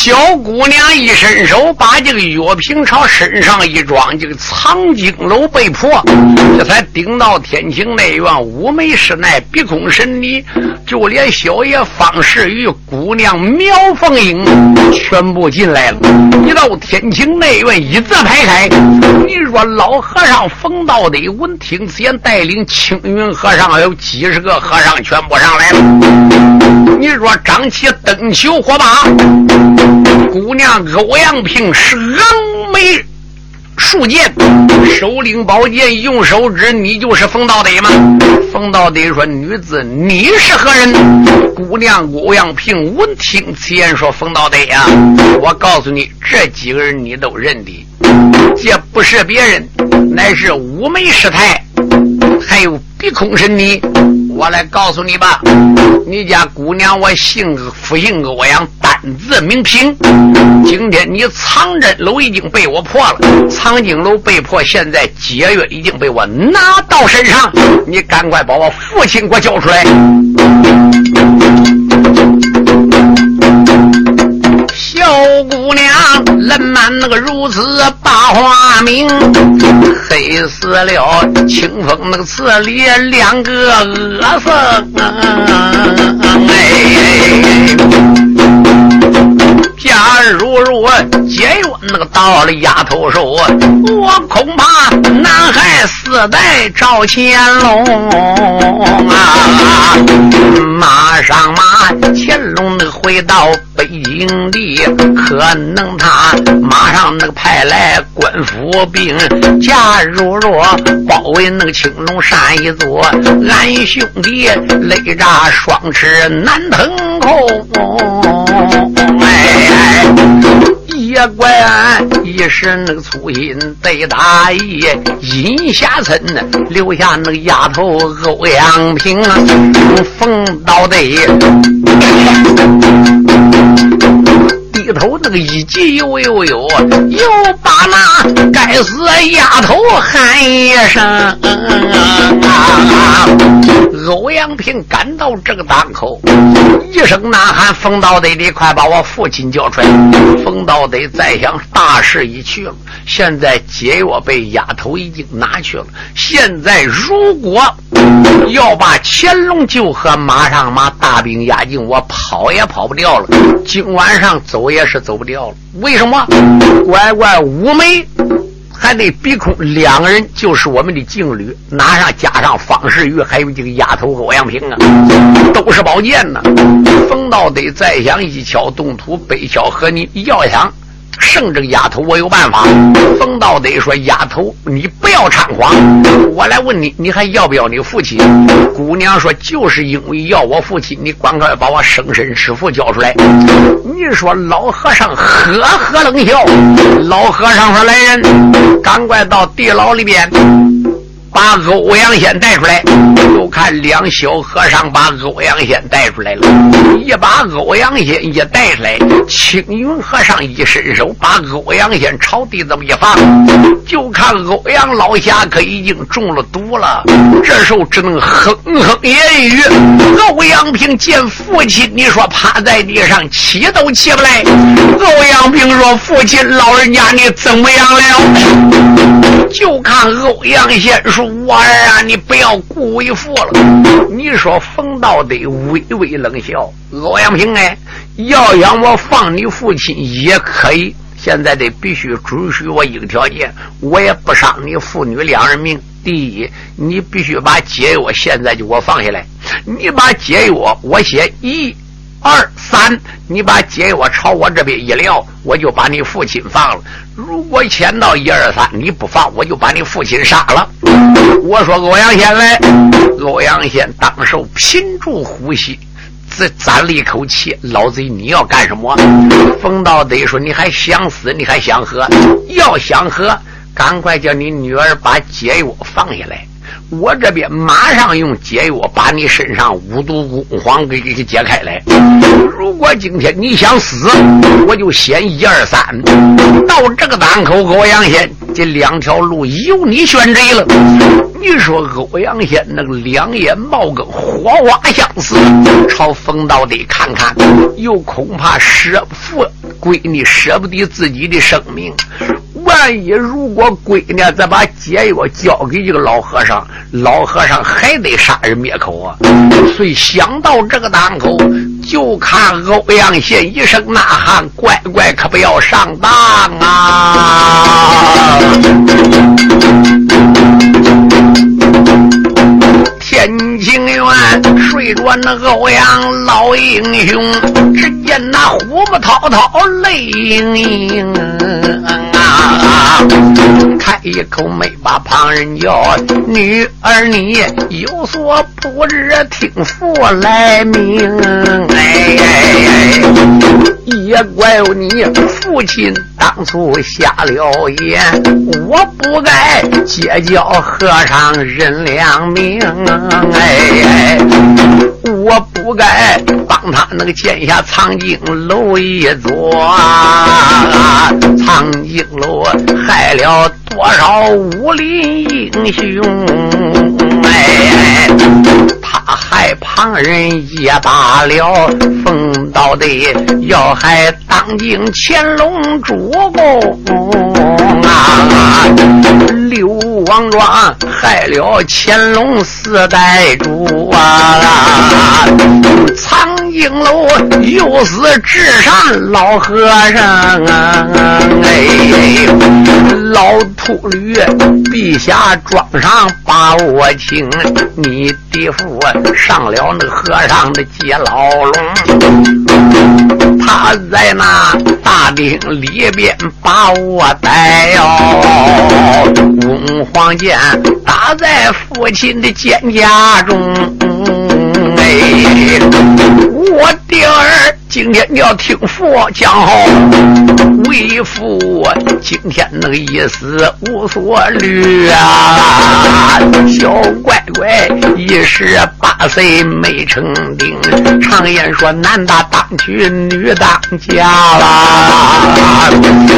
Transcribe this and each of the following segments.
小姑娘一伸手，把这个药瓶朝身上一装，这个藏经楼被破，这才顶到天晴内院。五眉师奶、鼻空神尼，就连小爷方世玉、姑娘苗凤英，全部进来了。一到天晴内院，一字排开。你说老和尚冯道德闻听此言，带领青云和尚还有几十个和尚，全部上来了。你说张起灯球火把。姑娘欧阳平是峨眉竖剑，手领宝剑，用手指，你就是冯道德吗？冯道德说：“女子，你是何人？”姑娘欧阳平闻听此言，说：“冯道德呀，我告诉你，这几个人你都认得，这不是别人，乃是五眉师太，还有鼻空神尼。我来告诉你吧，你家姑娘我姓复姓欧阳。”单字名平，今天你藏针楼已经被我破了，藏经楼被迫，现在解约已经被我拿到身上，你赶快把我父亲给我交出来。小姑娘，冷满那个如此把花名，黑死了清风那个词里两个恶僧，哎。假如若解约那个到了丫头手，我恐怕南海四代赵乾隆啊！马上马，乾隆那个回到北京地，可能他马上那个派来官府兵。假如若包围那个青龙山一座，俺兄弟雷炸双翅难腾空。也怪俺一时那个粗心得大意，阴下村留下那个丫头欧阳平，冯道德。低头那个一急呦呦呦，又把那该死丫头喊一声。欧阳平赶到这个档口，一声呐喊：“冯道德，你快把我父亲叫出来！”冯道德再想，大势已去了。现在解药被丫头已经拿去了。现在如果要把乾隆救和马上马大兵压境，我跑也跑不掉了。今晚上走也也是走不掉了。为什么？乖乖，五梅还得鼻空，两个人就是我们的劲旅，拿上加上方世玉，还有这个丫头欧阳平啊，都是宝剑呢。冯道得再想一敲动土，北敲和你要想。剩这个丫头，我有办法。冯道德说：“丫头，你不要猖狂。我来问你，你还要不要你父亲？”姑娘说：“就是因为要我父亲，你赶快把我生身师父交出来。”你说老和尚呵呵冷笑。老和尚说：“来人，赶快到地牢里边。”把欧阳仙带出来，就看两小和尚把欧阳仙带出来了。一把欧阳仙一带出来，青云和尚一伸手，把欧阳仙朝地这么一放，就看欧阳老侠可已经中了毒了。这时候只能哼哼言语。欧阳平见父亲，你说趴在地上起都起不来。欧阳平说：“父亲老人家，你怎么样了？”就看欧阳仙说。我儿啊，你不要顾为父了。你说冯道德微微冷笑，欧阳平哎，要想我放你父亲也可以，现在得必须准许我一个条件，我也不伤你父女两人命。第一，你必须把解药现在就给我放下来。你把解药，我写一。二三，你把解药朝我这边一撂，我就把你父亲放了。如果签到一二三你不放，我就把你父亲杀了。我说欧阳先来，欧阳先当手屏住呼吸，这攒了一口气。老贼，你要干什么？冯道德说：“你还想死？你还想喝？要想喝，赶快叫你女儿把解药放下来。”我这边马上用解药把你身上五毒宫黄给给解开来。如果今天你想死，我就先一二三，到这个档口，欧阳仙这两条路由你选择了。你说欧阳仙那个两眼冒个火花相似，朝冯道德看看，又恐怕师父闺女舍不得自己的生命。万一如果闺女再把解药交给这个老和尚，老和尚还得杀人灭口啊！所以想到这个当口，就看欧阳宪一声呐喊：“乖乖，可不要上当啊！”天清院睡着那欧阳老英雄，只见那虎目滔滔，泪盈盈啊！开一口没把旁人叫，女儿你有所不知，听父来命。哎，也怪你父亲当初瞎了眼，我不该结交和尚认良命。哎，我不该帮他那个建下藏经楼一座，藏经楼害了多少武林英雄？哎，他害旁人也罢了，风道的要害当今乾隆主公啊！刘王庄害了乾隆四代主啊！藏经楼又是智善老和尚啊！哎，老秃驴，陛下庄上把我请，你的父上了那和尚的接牢笼，他在那大厅里边把我逮哟，翁黄剑打在父亲的肩胛中，哎，我的儿。今天你要听佛讲好，为父今天那个意思无所虑啊！小乖乖一十八岁没成丁，常言说男大当娶女当嫁啦。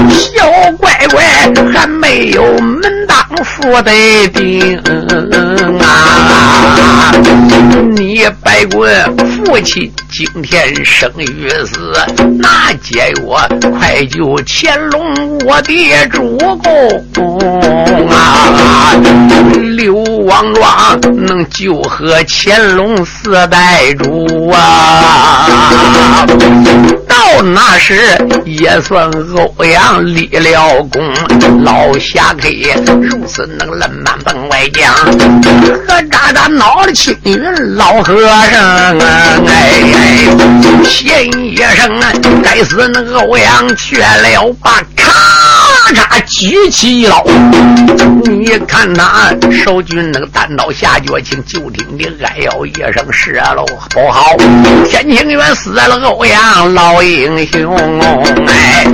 小乖乖还没有门当户对定啊！你白滚父亲今天生育。于是那解药快救乾隆我的主公啊！刘王庄能救和乾隆四代主啊！到那时也算欧阳立了功，老侠客如此能冷满本外将，和渣渣闹的青云老和尚啊！哎，先。一声！该死，那个欧阳缺了把咔嚓举起一刀，你看他守军那个单刀下绝情，就听你哎呦一声射喽，不好！天清远死了欧阳老英雄，哎，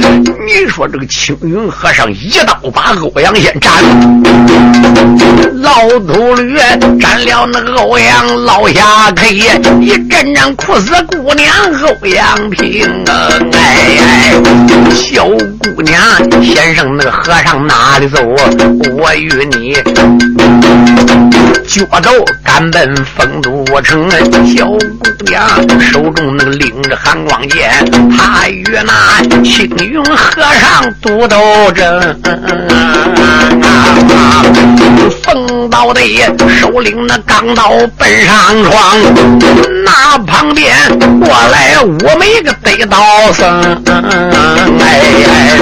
你说这个青云和尚一刀把欧阳先斩，老秃驴斩了那个欧阳老侠客，一阵阵哭死姑娘欧阳。平啊，哎，小姑娘，先生那个和尚哪里走？我与你脚走赶奔丰都城。小姑娘手中那拎着寒光剑，她与那青云和尚独斗争。风刀的手领那钢刀奔上床，那旁边过来我。每个得道僧，哎，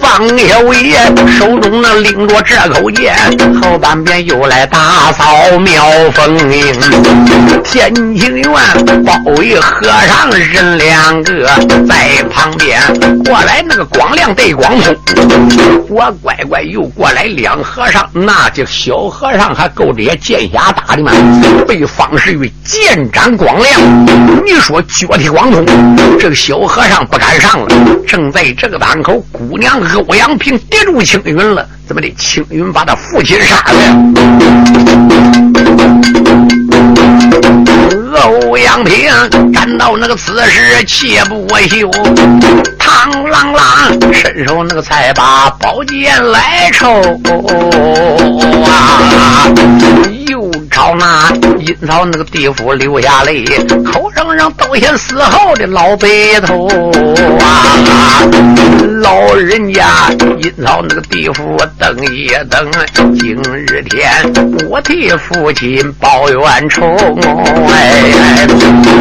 方小爷手中那拎着这口剑，后半边又来打扫妙风营。天清院包围和尚人两个，在旁边过来那个光亮对光通，我乖乖又过来两和尚，那这小和尚还够这些剑侠打的吗？被方世玉剑斩光亮，你说脚踢光通。这个小和尚不敢上了，正在这个当口，姑娘欧阳平跌住青云了。怎么的？青云把他父亲杀了。欧阳平感到那个此时气不过休，螳螂螂伸手那个才把宝剑来抽啊！又。朝那阴曹那个地府流下泪，口声声都嫌死后的老白头啊！老人家阴曹那个地府等一等，今日天我替父亲报冤仇，哎，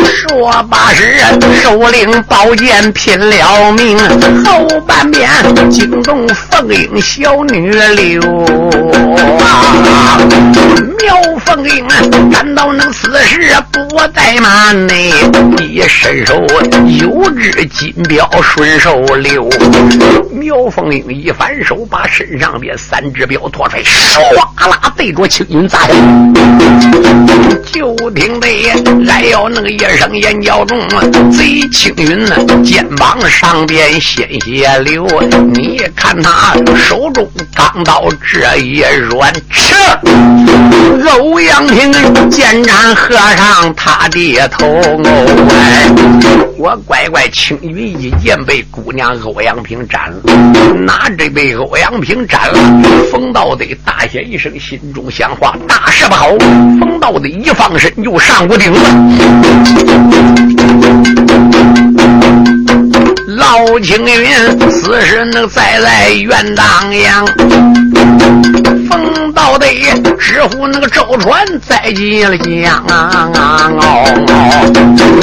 说罢是首领宝剑拼了命，后半边惊动凤英小女流啊！苗凤英赶到那死时不怠慢呢，一伸手有只金镖顺手溜。苗凤英一反手，把身上边三只镖拖出来，唰啦对着青云砸。就听得来要那个一声言叫中，贼青云肩膀上边鲜血流。你看他手中钢刀这一软，吃欧阳平见斩和尚他的头。哦，我乖乖青云一剑被姑娘欧阳平斩了，拿这被欧阳平斩了？冯道德大喊一声，心中想：话大事不好！冯道德一放身就上屋顶了。老青云此时能再在原当阳。冯道德直呼那个周传在即了江哦，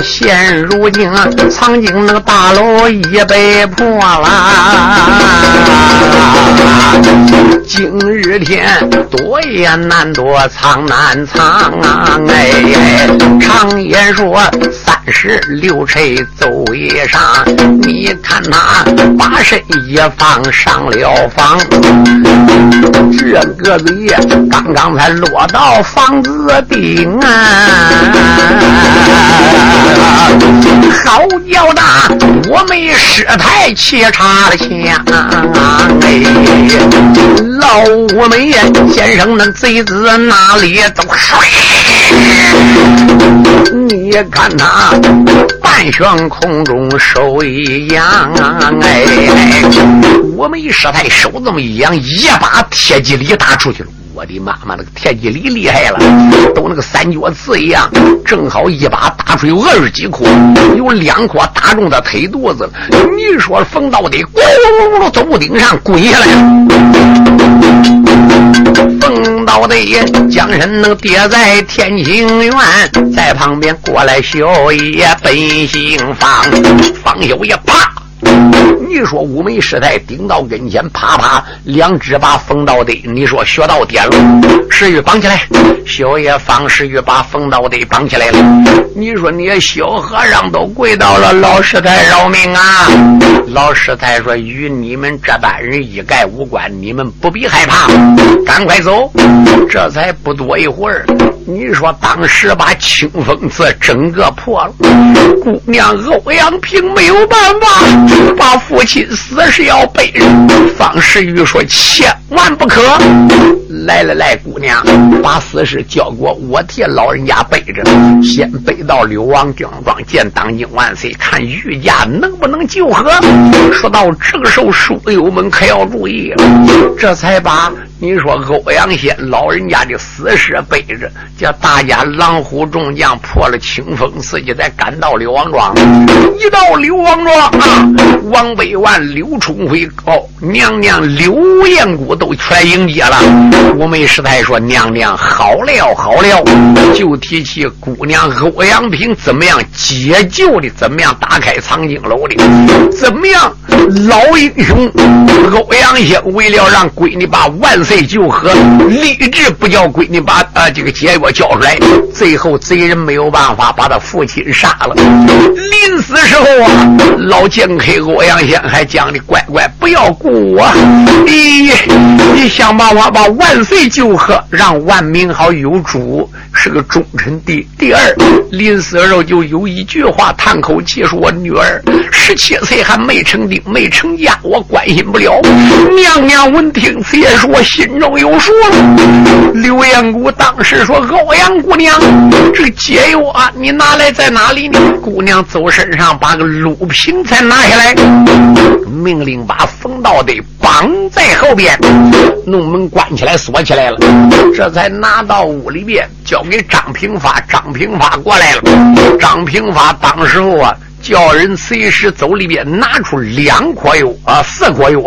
现如今啊曾经那个大楼已被破了，今日天躲也难躲，藏难藏啊哎，常言说三十六锤奏一上，你看他把身一放上了房，这。个子也刚刚才落到房子顶啊！好叫大我没师太气插了枪哎！老我们先生那贼子哪里都睡？你看他半悬空中手一扬哎！我没师太手这么一扬，一把铁戟里打出去了。我的妈妈，那个铁戟里厉害了，都那个三角刺一样，正好一把打出有二十几颗，有两颗打中他腿肚子了。你说冯道德咕噜噜从屋顶上滚下来，冯道德将身能跌在天青院，在旁边过来小爷本姓方，方小爷啪。你说五眉师太顶到跟前，啪啪两只把冯道的，你说学到点了，石玉绑起来，小爷方石玉把冯道的绑起来了。你说你小和尚都跪到了，老师太饶命啊！老师太说与你们这般人一概无关，你们不必害怕，赶快走。这才不多一会儿，你说当时把清风寺整个破了，姑娘欧阳平没有办法。把父亲死是要背着，方世玉说千万不可。来来来，姑娘，把死尸交给我，我替老人家背着。先背到刘王庄庄见当今万岁，看御驾能不能救河。说到这个时候，书友们可要注意了，这才把。你说欧阳先老人家的死尸背着，叫大家狼虎众将破了清风寺，就再赶到刘王庄。一到刘王庄啊，王百万、刘春辉、哦娘娘刘艳姑都全迎接了。我们师太说：“娘娘好了好了。”就提起姑娘欧阳平怎么样解救的，怎么样打开藏经楼的，怎么样老英雄欧阳先为了让闺女把万。岁就和立志不叫闺女把啊这个解药交出来，最后贼人没有办法把他父亲杀了。临死时候啊，老剑客欧阳先还讲的乖乖不要顾我，你你想办法把万岁救活，让万民好有主，是个忠臣的。第二，临死时候就有一句话叹口气说：“我女儿十七岁还没成丁没成家，我关心不了。”娘娘闻听此言说。心中有数了。刘彦谷当时说：“欧阳姑娘，这个解药啊，你拿来在哪里呢？”姑娘走身上把个鹿瓶才拿下来，命令把冯道的绑在后边，弄门关起来锁起来了，这才拿到屋里边交给张平发。张平发过来了，张平发当时候啊。叫人随时走里边拿出两颗药啊，四颗药，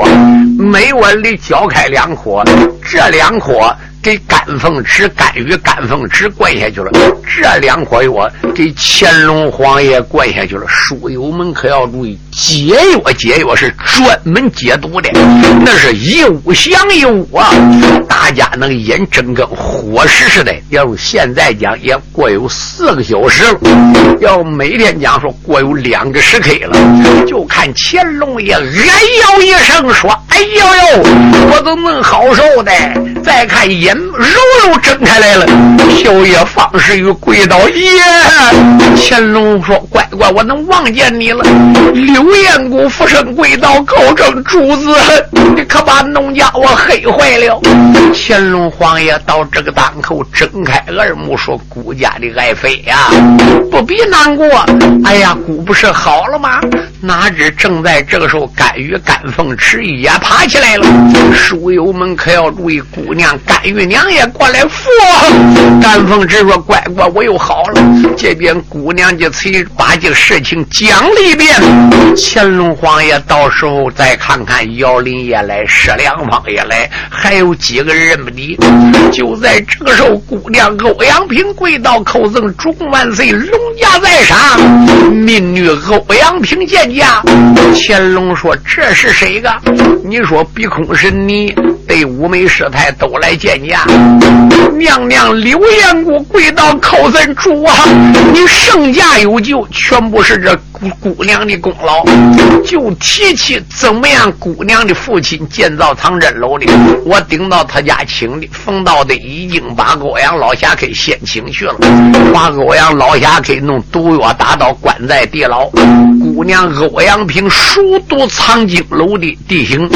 每碗里浇开两颗，这两颗。给甘凤池、甘雨、甘凤池灌下去了，这两颗药给乾隆皇爷灌下去了。书友们可要注意，解药解药是专门解毒的，那是一物降一物啊！大家能眼睁跟火石似的。要是现在讲，也过有四个小时了；要每天讲，说过有两个时刻了。就看乾隆爷哎呦一声说：“哎呦呦，我怎么能好受的？”再看一眼肉肉睁开来了，小爷方世玉跪倒爷！乾隆说：“乖乖，我能望见你了。”刘彦谷俯身跪倒，口称主子，你可把农家我黑坏了。乾隆皇爷到这个当口，睁开耳目说：“顾家的爱妃呀，不必难过。哎呀，顾不是好了吗？哪知正在这个时候，甘雨、甘凤池也爬起来了。书友们可要注意。”姑娘甘雨玉娘也过来扶，甘凤池说：“乖乖，我又好了。”这边姑娘就催把这个事情讲了一遍。乾隆皇爷到时候再看看，姚林也来，石良方也来，还有几个人不的？就在这个时候，姑娘欧阳平跪倒叩赠：“主公万岁，龙驾在上，民女欧阳平见驾。”乾隆说：“这是谁个？你说鼻空是你？”对五梅师太都来见驾，娘娘刘彦姑跪倒叩赠主啊！你圣驾有救，全部是这姑姑娘的功劳。就提起怎么样，姑娘的父亲建造藏真楼的，我顶到他家请的，冯道的已经把欧阳老侠给先请去了，把欧阳老侠给弄毒药打到关在地牢。姑娘欧阳平熟读藏经楼的地形，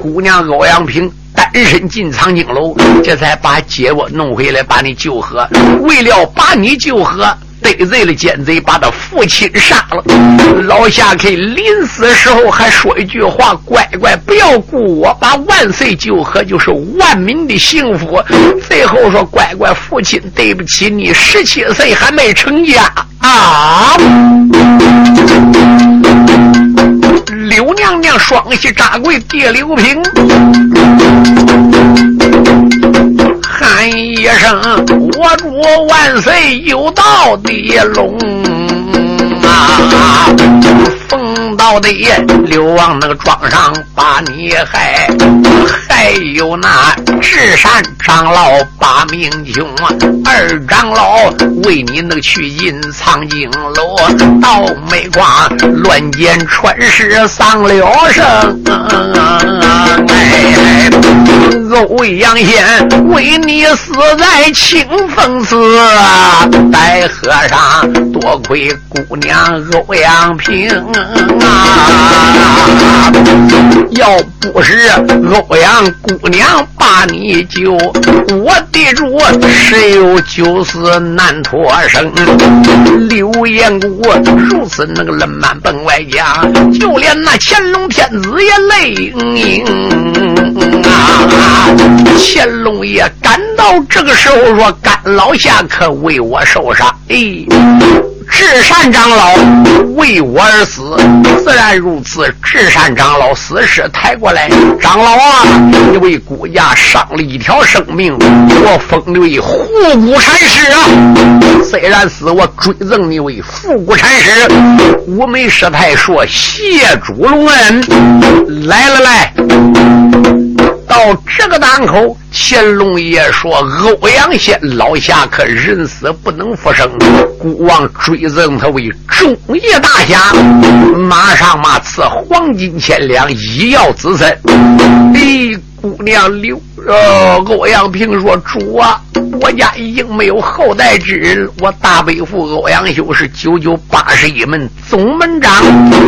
姑娘欧阳平。单身进藏经楼，这才把姐我弄回来，把你救活。为了把你救活，得罪了奸贼，把他父亲杀了。老夏克临死时候还说一句话：“乖乖，不要顾我，把万岁救活，就是万民的幸福。”最后说：“乖乖，父亲对不起你，十七岁还没成家啊。”刘娘娘双膝扎跪，地刘平，喊一声：“我主万岁，有道的龙啊！”冯道的刘王那个庄上把你害，还有那智善长老把命穷，二长老为你那个去进藏经楼，倒霉光乱箭穿石丧了生。哎，欧阳仙为你死在清风寺，白和尚多亏姑娘欧阳平。啊！要不是欧阳姑娘把你救，我的主谁有九死难脱生？刘彦古如此那个冷慢本外家，就连那乾隆天子也泪盈盈啊！乾隆爷赶到这个时候说：“甘老侠可为我受伤。”哎。智善长老为我而死，自然如此。智善长老死尸抬过来，长老啊，你为顾家伤了一条生命，我封你为护骨禅师啊。虽然死，我追赠你为复古禅师。五梅师太说谢主隆恩，来了来。到这个档口，乾隆爷说：“欧阳仙老侠可人死不能复生，孤王追赠他为忠义大侠，马上嘛赐黄金千两，医药子孙。”哎。姑娘刘呃欧阳平说：“主啊，我家已经没有后代之人，我大伯父欧阳修是九九八十一门总门长。”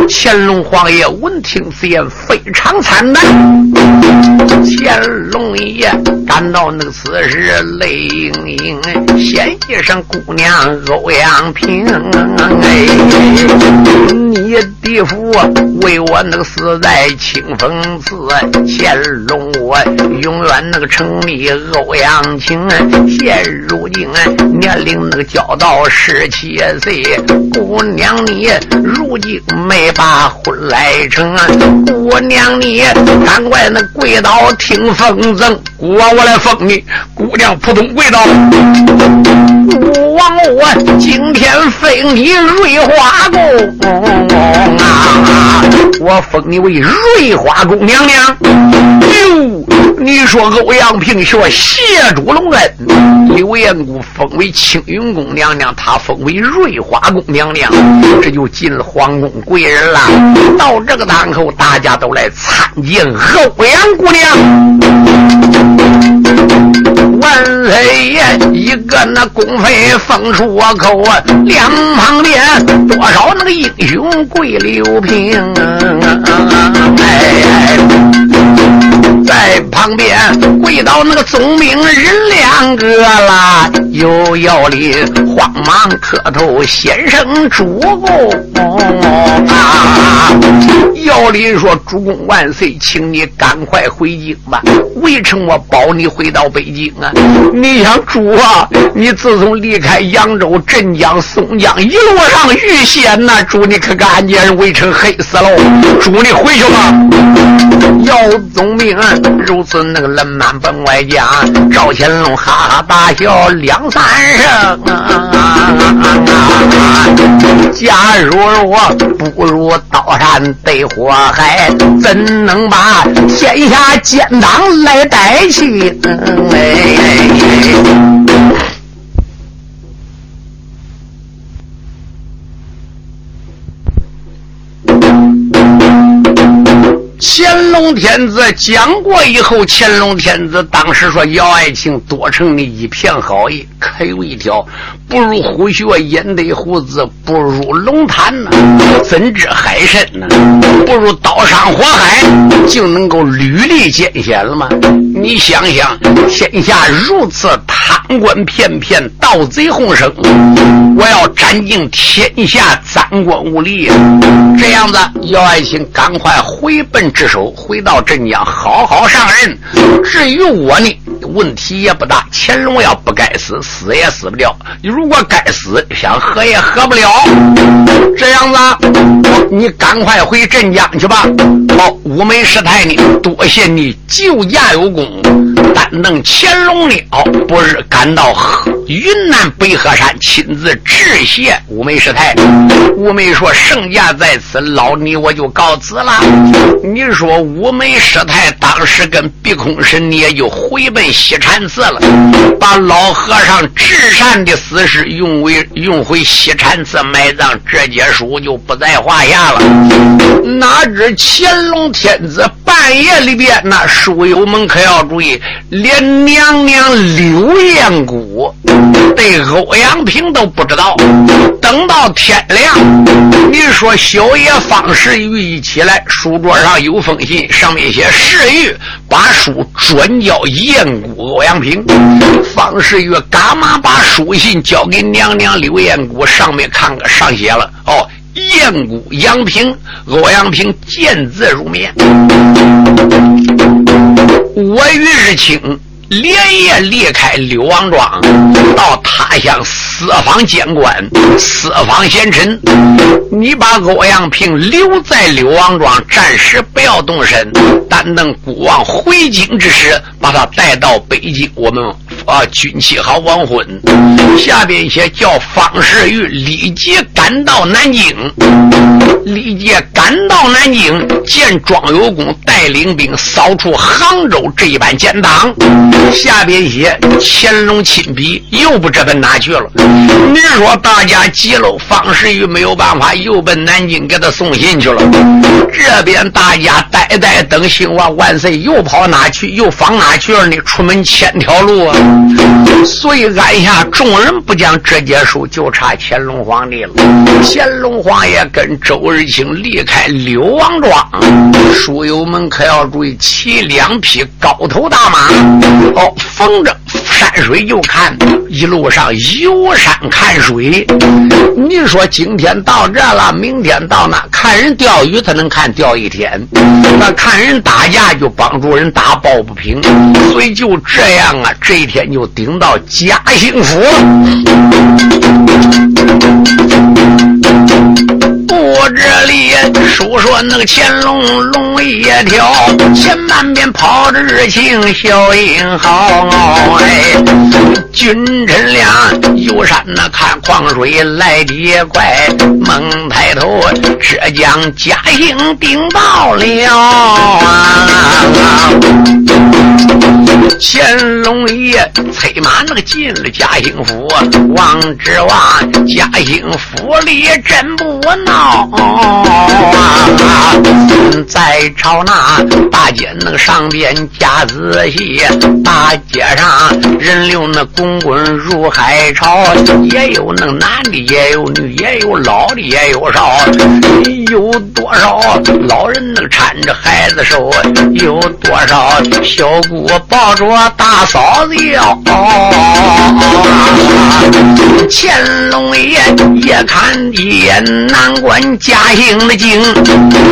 乾隆皇爷闻听此言，非常惨淡。乾隆爷感到那个此时泪盈盈，先一声：“姑娘欧阳平，哎，你的李府，为我那个死在清风寺。乾隆我永远那个成立欧阳青。现如今年龄那个交到十七岁，姑娘你如今没把婚来成啊。姑娘你赶快那跪倒听封赠，姑王我来封你。姑娘扑通跪倒，姑王我今天封你瑞华宫啊！我封你为瑞华宫娘娘。哟，你说欧阳平学谢主隆恩，刘彦姑封为青云宫娘娘，他封为瑞华宫娘娘，这就进了皇宫贵人了。到这个档口，大家都来参见欧阳姑娘。万岁爷，一个那公妃封出我口啊，两旁边多少那个英雄跪刘平，哎，在旁边跪到那个总兵人两个啦，有要林慌忙磕头，先生主公啊！要林说：“主公万岁，请你赶快回京吧，围城我保你回到北京啊！”你想主啊？你自从离开扬州、镇江、松江，一路上遇险呐！主你可看见围城黑死喽？主你回去吧。姚宗明如此那个冷慢本外讲，赵乾隆哈哈大笑两三声啊。假如我不如刀山对火海，怎能把天下奸党来代替？乾隆天子讲过以后，乾隆天子当时说：“姚爱卿多成你一片好意，可有一条。”不如虎穴焉得虎子，不如龙潭呐，怎知海深呢？不如刀山火海，就能够屡历艰险了吗？你想想，天下如此贪官骗骗，盗贼横生，我要斩尽天下赃官污吏，这样子，姚爱卿赶快回奔职守，回到镇江，好好上任。至于我呢，问题也不大。乾隆要不该死，死也死不掉。如果该死，想喝也喝不了。这样子，你赶快回镇江去吧。好，乌梅师太呢？多谢你救驾有功，但等乾隆了，不是感到云南北河山，亲自致谢乌梅师太。乌梅说：“圣驾在此，老你我就告辞了。”你说乌梅师太当时跟碧空神你也就回奔西禅寺了，把老和尚至善的死。尸用为用回西禅寺埋葬，这结书就不在话下了。哪知乾隆天子半夜里边，那书友们可要注意，连娘娘柳燕谷对欧阳平都不知道。等到天亮，你说小爷方世玉一起来，书桌上有封信，上面写世玉把书转交燕谷欧阳平。方世玉干嘛把书信交？给娘娘刘彦谷，上面看个上写了哦，燕谷杨平，欧阳平见字如面。我于日清。连夜离开柳王庄，到他乡四方监官、四方贤臣。你把欧阳平留在柳王庄，暂时不要动身。但等孤王回京之时，把他带到北京，我们啊军旗好完婚。下边写叫方世玉立即赶到南京，立即赶到南京见庄有功带领兵扫除杭州这一班奸党。下边写乾隆亲笔，又不知奔哪去了。你说大家急了，方世玉没有办法，又奔南京给他送信去了。这边大家呆呆等兴亡万岁，又跑哪去？又放哪去了呢？出门千条路啊！所以按下众人不讲这节书，就差乾隆皇帝了。乾隆皇爷跟周日清离开柳王庄，书友们可要注意，骑两匹高头大马。哦，风筝山水就看，一路上游山看水。你说今天到这了，明天到那，看人钓鱼，他能看钓一天；那看人打架，就帮助人打抱不平。所以就这样啊，这一天就顶到嘉兴府我这里书说那个乾隆龙一条，前半边跑着热情小英豪。哎，君臣俩游山那看矿水来得快，猛抬头这将嘉兴顶到了！乾隆爷催马那个进了嘉兴府，望之望嘉兴府里真不闹。啊！在朝那大街那个上边加仔细，大街上人流那滚滚如海潮，也有那男的，也有女，也有老的，也有少。有多少老人那搀着孩子手，有多少小姑抱着大嫂子腰。乾隆爷也看一眼难过俺家兴的景，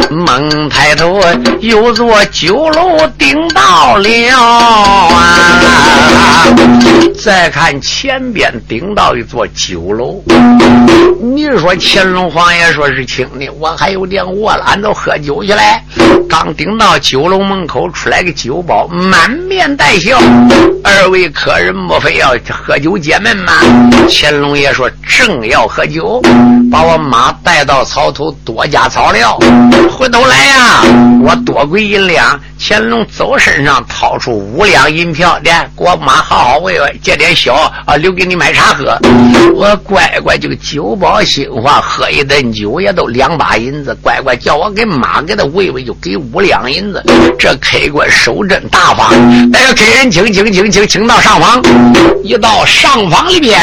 猛抬头，有座酒楼顶到了啊！再看前边顶到一座酒楼，你说乾隆皇爷说是请的，我还有点饿了，俺都喝酒去来。刚顶到酒楼门口，出来个酒保，满面带笑。二位客人莫非要喝酒解闷吗？乾隆爷说正要喝酒，把我马带到草头，多加草料。回头来呀，我多归银两。乾隆走身上掏出五两银票，来给我妈好好喂喂，借点小啊，留给你买茶喝。我乖乖这个酒保心话，喝一顿酒也都两把银子，乖乖叫我给妈给他喂喂，就给我五两银子。这开关手真大方，哎，给人请请请请请到上房，一到上房里边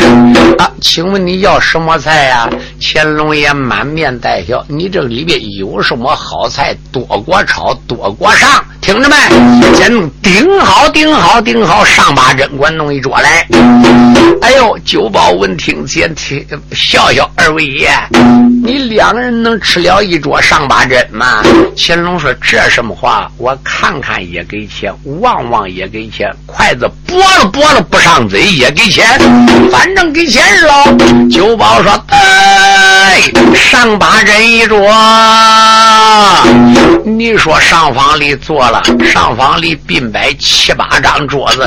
啊，请问你要什么菜呀？乾隆爷满面带笑，你这里边有什么好菜？多锅炒，多锅上。听着没？先顶好，顶好，顶好，上把针管弄一桌来。哎呦，酒保闻听先听笑笑，二位爷，你两个人能吃了一桌上把针吗？乾隆说：“这什么话？我看看也给钱，望望也给钱，筷子拨了拨了不上嘴也给钱，反正给钱是喽。”酒保说：“哎，上把人一桌，你说上房里坐了。”上房里并摆七八张桌子，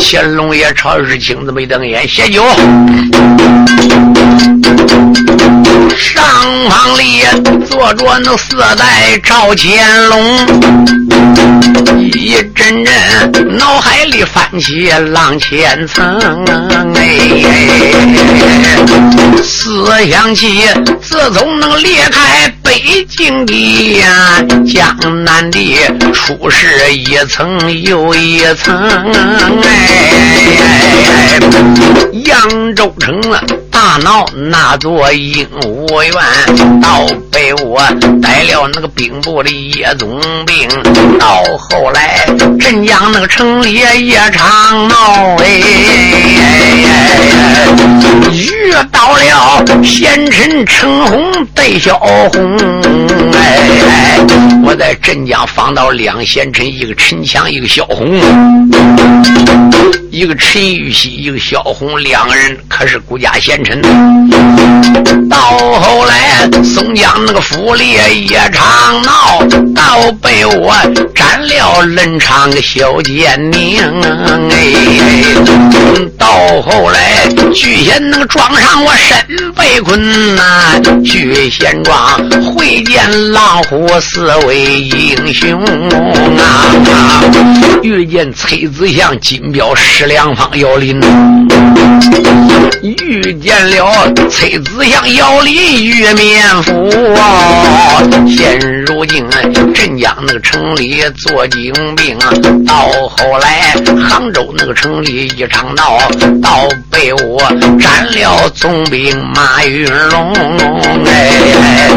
乾隆爷朝日青子没瞪眼，写酒。上房里坐着那四代赵乾隆，一阵阵脑海里翻起浪千层，哎，思想起自从能离开北京的呀，江南的出事一层又一层，哎，扬州城啊。大闹那座鹦鹉园，到被我带了那个兵部的叶总兵，到后来镇江那个城里夜长闹哎，遇到了贤臣陈洪对小红哎，我在镇江放到两贤臣，一个陈强，一个小红，一个陈玉玺，一个小红，两个人可是孤家贤。臣到后来，松江那个府里也常闹，倒被我斩了冷场个小奸宁。哎，到后来，聚贤那个庄上我身被困呐，聚贤庄会见老虎四位英雄啊，遇见崔子祥、金彪、石良方、姚林，遇见。了崔子祥、姚林、玉面夫啊！现如今镇江那个城里做精兵，到后来杭州那个城里一场闹，到被我斩了总兵马云龙。哎，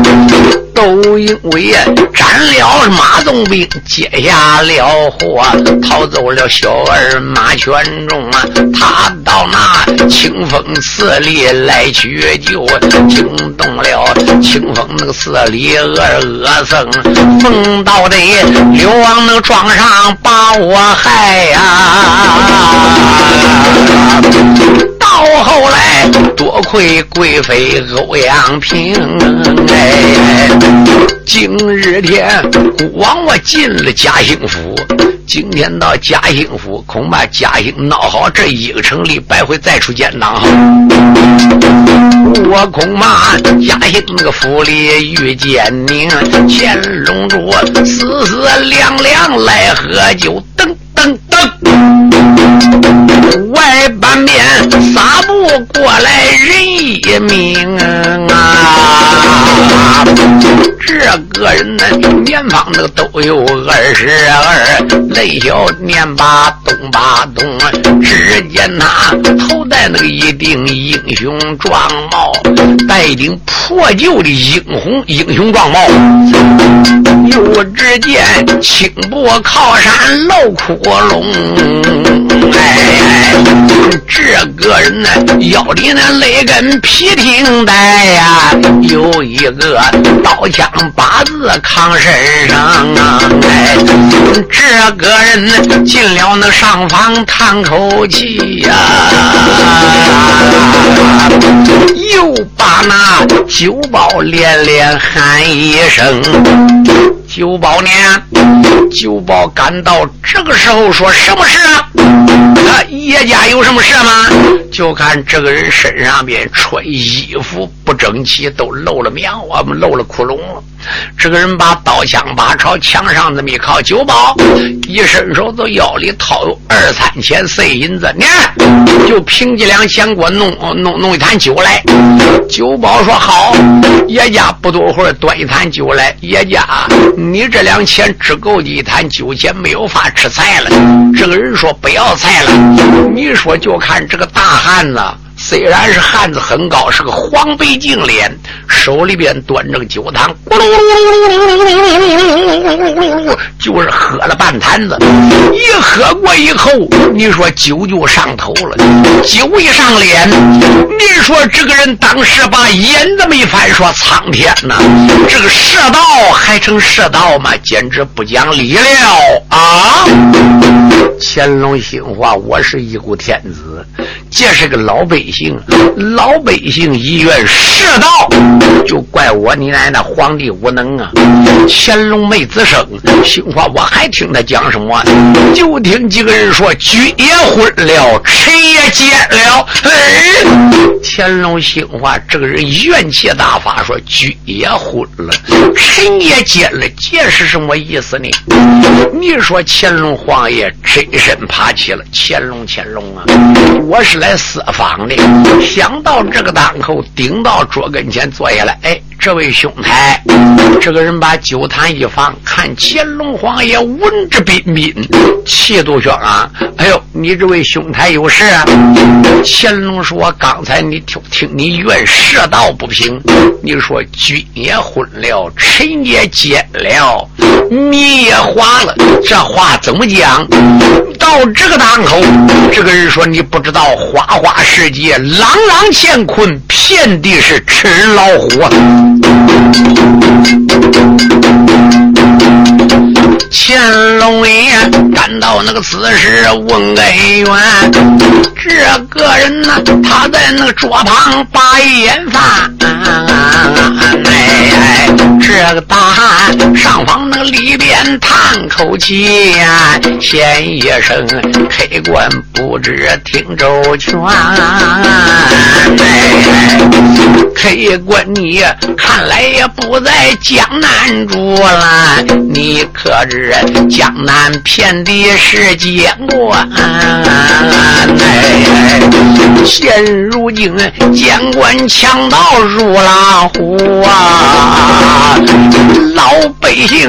都因为斩了马总兵，接下了祸，逃走了小儿马全中啊！他到那清风风寺里来取救，惊动了清风那个寺里二恶僧，奉道的流往那个庄上把我害呀！到后来，多亏贵妃欧阳平，哎，今日天孤王我进了嘉兴府，今天到嘉兴府，恐怕嘉兴闹好这一个城里，百回再出奸党。我恐怕嘉兴那个府里遇见您，乾隆主思思凉凉来喝酒，噔噔噔。外半边撒不过来人一命啊！这个人呢，年方那个都有二十二，泪小年把东把东，只见他头戴那个一顶英雄壮帽，戴一顶破旧的英红英雄壮帽，又只见青布靠山露窟窿，哎。这个人呢，腰里那勒根皮挺带呀，有一个刀枪把子扛身上啊！哎，这个人呢，进了那上房叹口气呀，又把那酒保连连喊一声。酒保呢？酒保赶到这个时候，说什么事啊？啊，叶家有什么事吗？就看这个人身上边穿衣服不整齐，都露了棉花，露了窟窿了。这个人把刀枪把朝墙上这么一靠，酒保一伸手从腰里掏有二三钱碎银子，你看，就凭几两钱给我弄弄弄一坛酒来。酒保说好，叶家不多会端一坛酒来。叶家，你这两钱只够你一坛酒钱，没有法吃菜了。这个人说不要菜了。你说就看这个大汉子。虽然是汉子很高，是个黄白净脸，手里边端着个酒汤，咕噜噜噜噜噜噜噜噜噜就是喝了半坛子。一喝过以后，你说酒就上头了，酒一上脸，你说这个人当时把眼这么一翻，说苍天呐，这个世道还成世道吗？简直不讲理了啊！乾隆兴话，我是一股天子，这是个老百姓。老百姓一愿世道，就怪我你奶奶皇帝无能啊！乾隆没吱声，兴话我还听他讲什么？就听几个人说：君也昏了，臣也奸了。哎，乾隆兴话，这个人怨气大发，说君也昏了，臣也奸了，这是什么意思呢？你说乾隆皇爷真身爬起了，乾隆乾隆啊！我是来私访的。想到这个档口，顶到桌跟前坐下来，哎。这位兄台，这个人把酒坛一放，看乾隆皇爷文质彬彬，气度轩昂。哎呦，你这位兄台有事啊？乾隆说：“刚才你听听你怨世道不平，你说君也昏了，臣也奸了，民也花了，这话怎么讲？”到这个档口，这个人说：“你不知道花花世界，朗朗乾坤，遍地是吃老虎。”乾隆爷赶到那个此时问恩怨，这个人呢，他在那个桌旁把眼饭。哎，这个大汉上房那里边叹口气呀，先一声黑官不知听周全。哎，黑官你看来也不在江南住了，你可知江南遍地是奸官？现如今奸官强盗如老虎啊，老百姓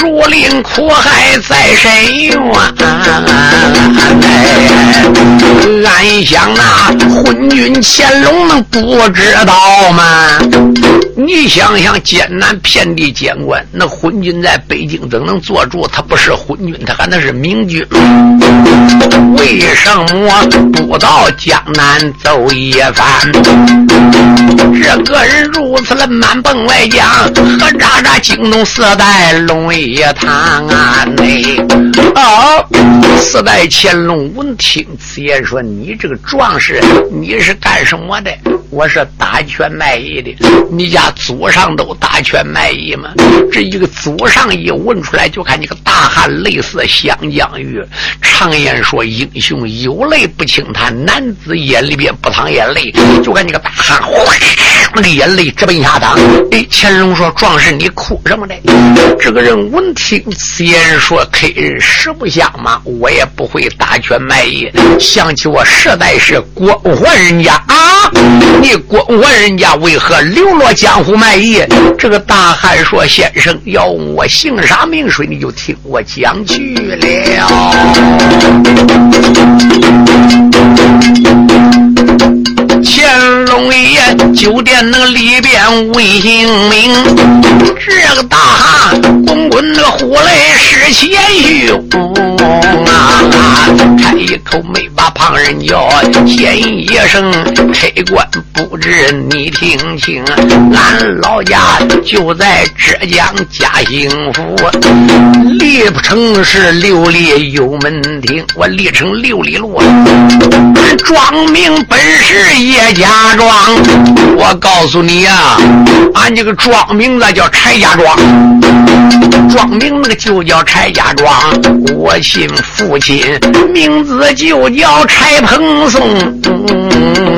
如临苦海在深渊。俺想那昏君乾隆能不知道吗？你想想，艰难遍地监管，那昏君在北京怎能做主？他不是昏君，他还能是明君？为什么不到江南走一番？这个人如此的满蹦外将，何渣渣惊动四代龙一堂啊！内啊，四代乾隆闻听此言，说：“你这个壮士，你是干什么的？”我是打拳卖艺的。你家祖上都打拳卖艺吗？这一个祖上一问出来，就看你个大汉泪似湘江雨。常言说，英雄有泪不轻弹，男子眼里边不淌眼泪。就看这个大汉，哗，那眼泪直奔下淌。哎，乾隆说：“壮士，你哭什么呢？”这个人闻听此言，说：“客人实不相瞒，我也不会打拳卖艺。想起我实在是官宦人家！你官宦人家为何流落江湖卖艺？”这个大汉说：“先生要问我姓啥名谁，你就听我讲去了。”乾隆爷酒店那个里边问姓名，这个大汉滚滚的火泪是前胸啊！一口没把旁人叫，先一声开官不知你听清，俺老家就在浙江嘉兴府，历城是六里右门厅，我历城六里路，俺庄名本是叶家庄。我告诉你呀，俺这个庄名字叫柴家庄，庄名那个就叫柴家庄。我姓父亲，名子就叫柴鹏松。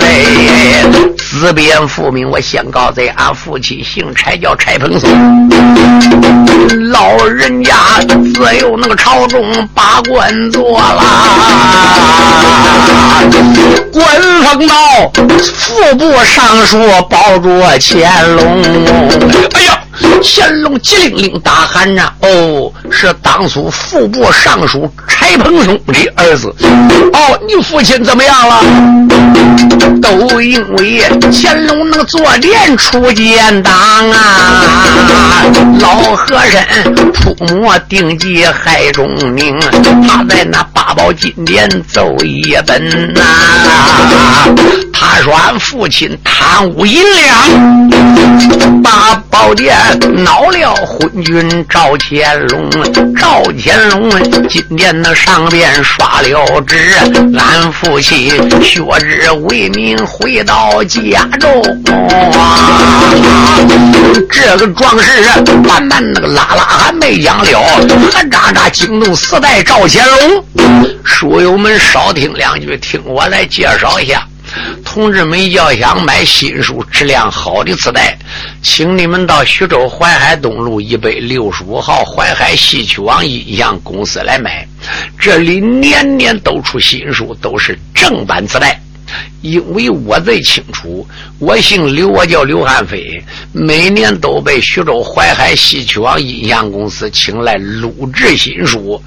哎，自编父名，我先告诉俺父亲姓柴，叫柴鹏松。老人家自有那个朝中把官做了，官封到副部尚书，保着乾隆。哎呀！乾隆急灵灵大喊呐：“哦，是当初副部尚书柴鹏松的儿子。哦，你父亲怎么样了？都因为乾隆那个坐殿出奸党啊！老和珅出没定计害中宁，他在那八宝金殿奏一本呐。他说俺父亲贪污银两，八宝殿。”恼了昏君赵乾隆，赵乾隆今天那上边刷了旨，俺父亲学之为民回到家中。这个壮士慢慢那个拉拉还没讲了，还喳喳惊动四代赵乾隆。书友们少听两句，听我来介绍一下。同志们要想买新书、质量好的磁带，请你们到徐州淮海东路一百六十五号淮海戏曲网音像公司来买。这里年年都出新书，都是正版磁带。因为我最清楚，我姓刘，我叫刘汉飞，每年都被徐州淮海戏曲网音像公司请来录制新书，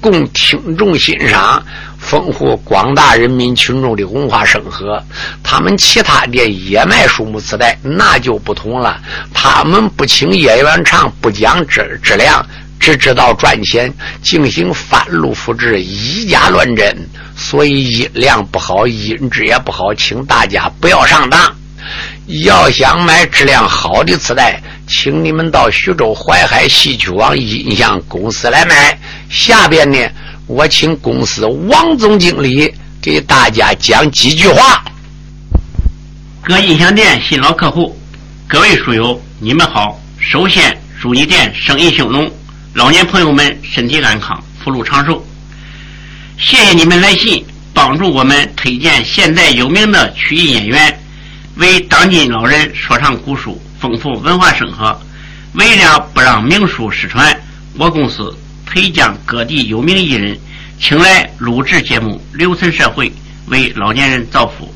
供听众欣赏。丰富广大人民群众的文化生活。他们其他店也卖书目磁带，那就不同了。他们不请演员唱，不讲质质量，只知道赚钱，进行翻录复制，以假乱真，所以音量不好，音质也不好，请大家不要上当。要想买质量好的磁带，请你们到徐州淮海戏曲网音像公司来买。下边呢？我请公司王总经理给大家讲几句话。各音响店新老客户，各位书友，你们好！首先祝你店生意兴隆，老年朋友们身体安康，福禄长寿。谢谢你们来信，帮助我们推荐现代有名的曲艺演员，为当今老人说唱古书，丰富文化生活。为了不让名书失传，我公司。培将各地有名艺人请来录制节目，留存社会，为老年人造福，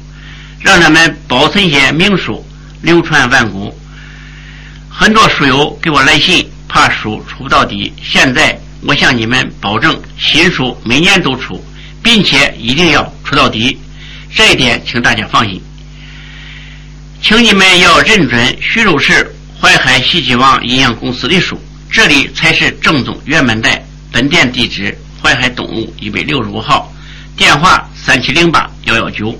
让他们保存些名书，流传万古。很多书友给我来信，怕书出不到底。现在我向你们保证，新书每年都出，并且一定要出到底。这一点，请大家放心。请你们要认准徐州市。淮海西气王营养公司的书，这里才是正宗原版带。本店地址：淮海东路一百六十五号，电话三七零八幺幺九。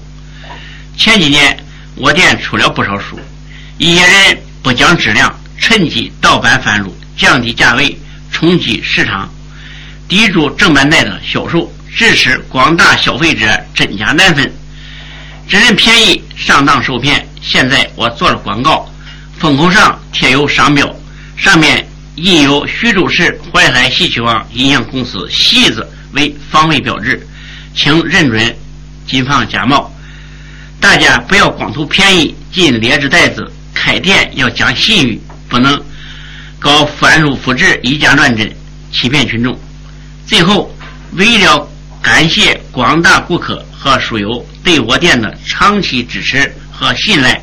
前几年我店出了不少书，一些人不讲质量，趁机盗版贩入，降低价位，冲击市场，抵住正版贷的销售，致使广大消费者真假难分。只认便宜，上当受骗。现在我做了广告，封口上贴有商标，上面印有徐州市淮海戏曲网音像公司“戏”字为防伪标志，请认准，谨防假冒。大家不要光图便宜进劣质袋子，开店要讲信誉，不能搞翻入复制、以假乱真，欺骗群众。最后，为了感谢广大顾客。和书友对我店的长期支持和信赖，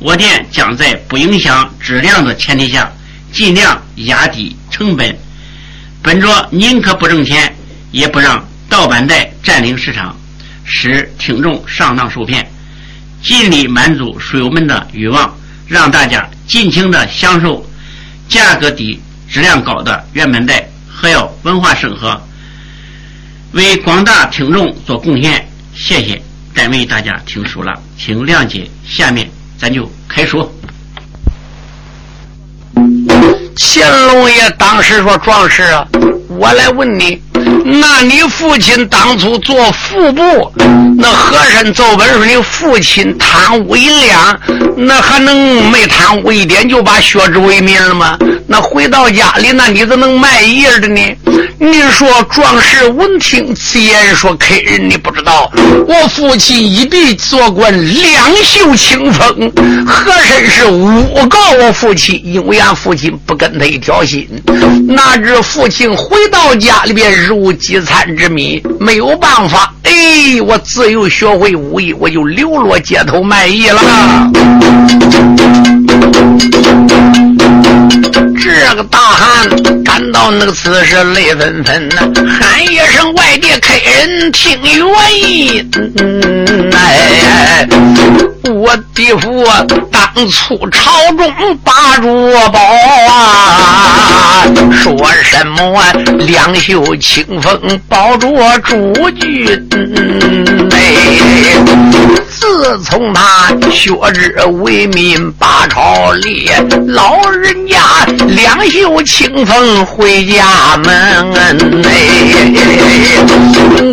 我店将在不影响质量的前提下，尽量压低成本，本着宁可不挣钱，也不让盗版带占领市场，使听众上当受骗，尽力满足书友们的欲望，让大家尽情的享受价格低、质量高的原版带，还要文化审核，为广大听众做贡献。谢谢，单位大家听书了，请谅解。下面咱就开说。乾隆爷当时说：“壮士啊，我来问你。”那你父亲当初做副部，那和珅奏本说你父亲贪污银两，那还能没贪污一点就把削职为民了吗？那回到家里，那你怎能卖艺的呢？你说壮士闻听此言，说客人你不知道，我父亲一笔做官两袖清风，和珅是诬告我父亲，因为俺父亲不跟他一条心，哪知父亲回到家里边如。饥餐之米没有办法，哎，我自幼学会武艺，我就流落街头卖艺了。这个大汉感到那个此时泪纷纷呐，喊一声：“外地客人听原因。”哎，我弟父当初朝中把住宝啊，说什么两袖清风保着主君哎。自从他削职为民把朝立，老人两袖清风回家门。哎，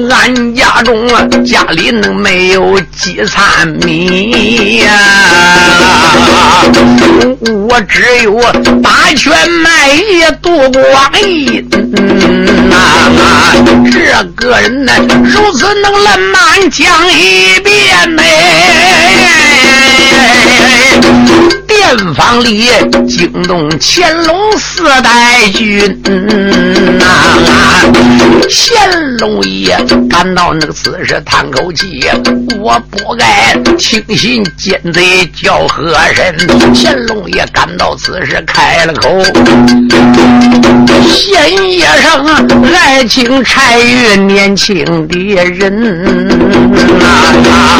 俺家中啊，家里能没有几餐米呀？我只有打拳卖艺度光阴。这个人呢，如此能烂漫讲一遍呢。殿房里惊动乾隆四代君呐！乾隆爷感到那个此时叹口气，我不该轻信奸贼叫和珅。乾隆爷感到此时开了口：县爷上啊爱情柴玉年轻的人啊！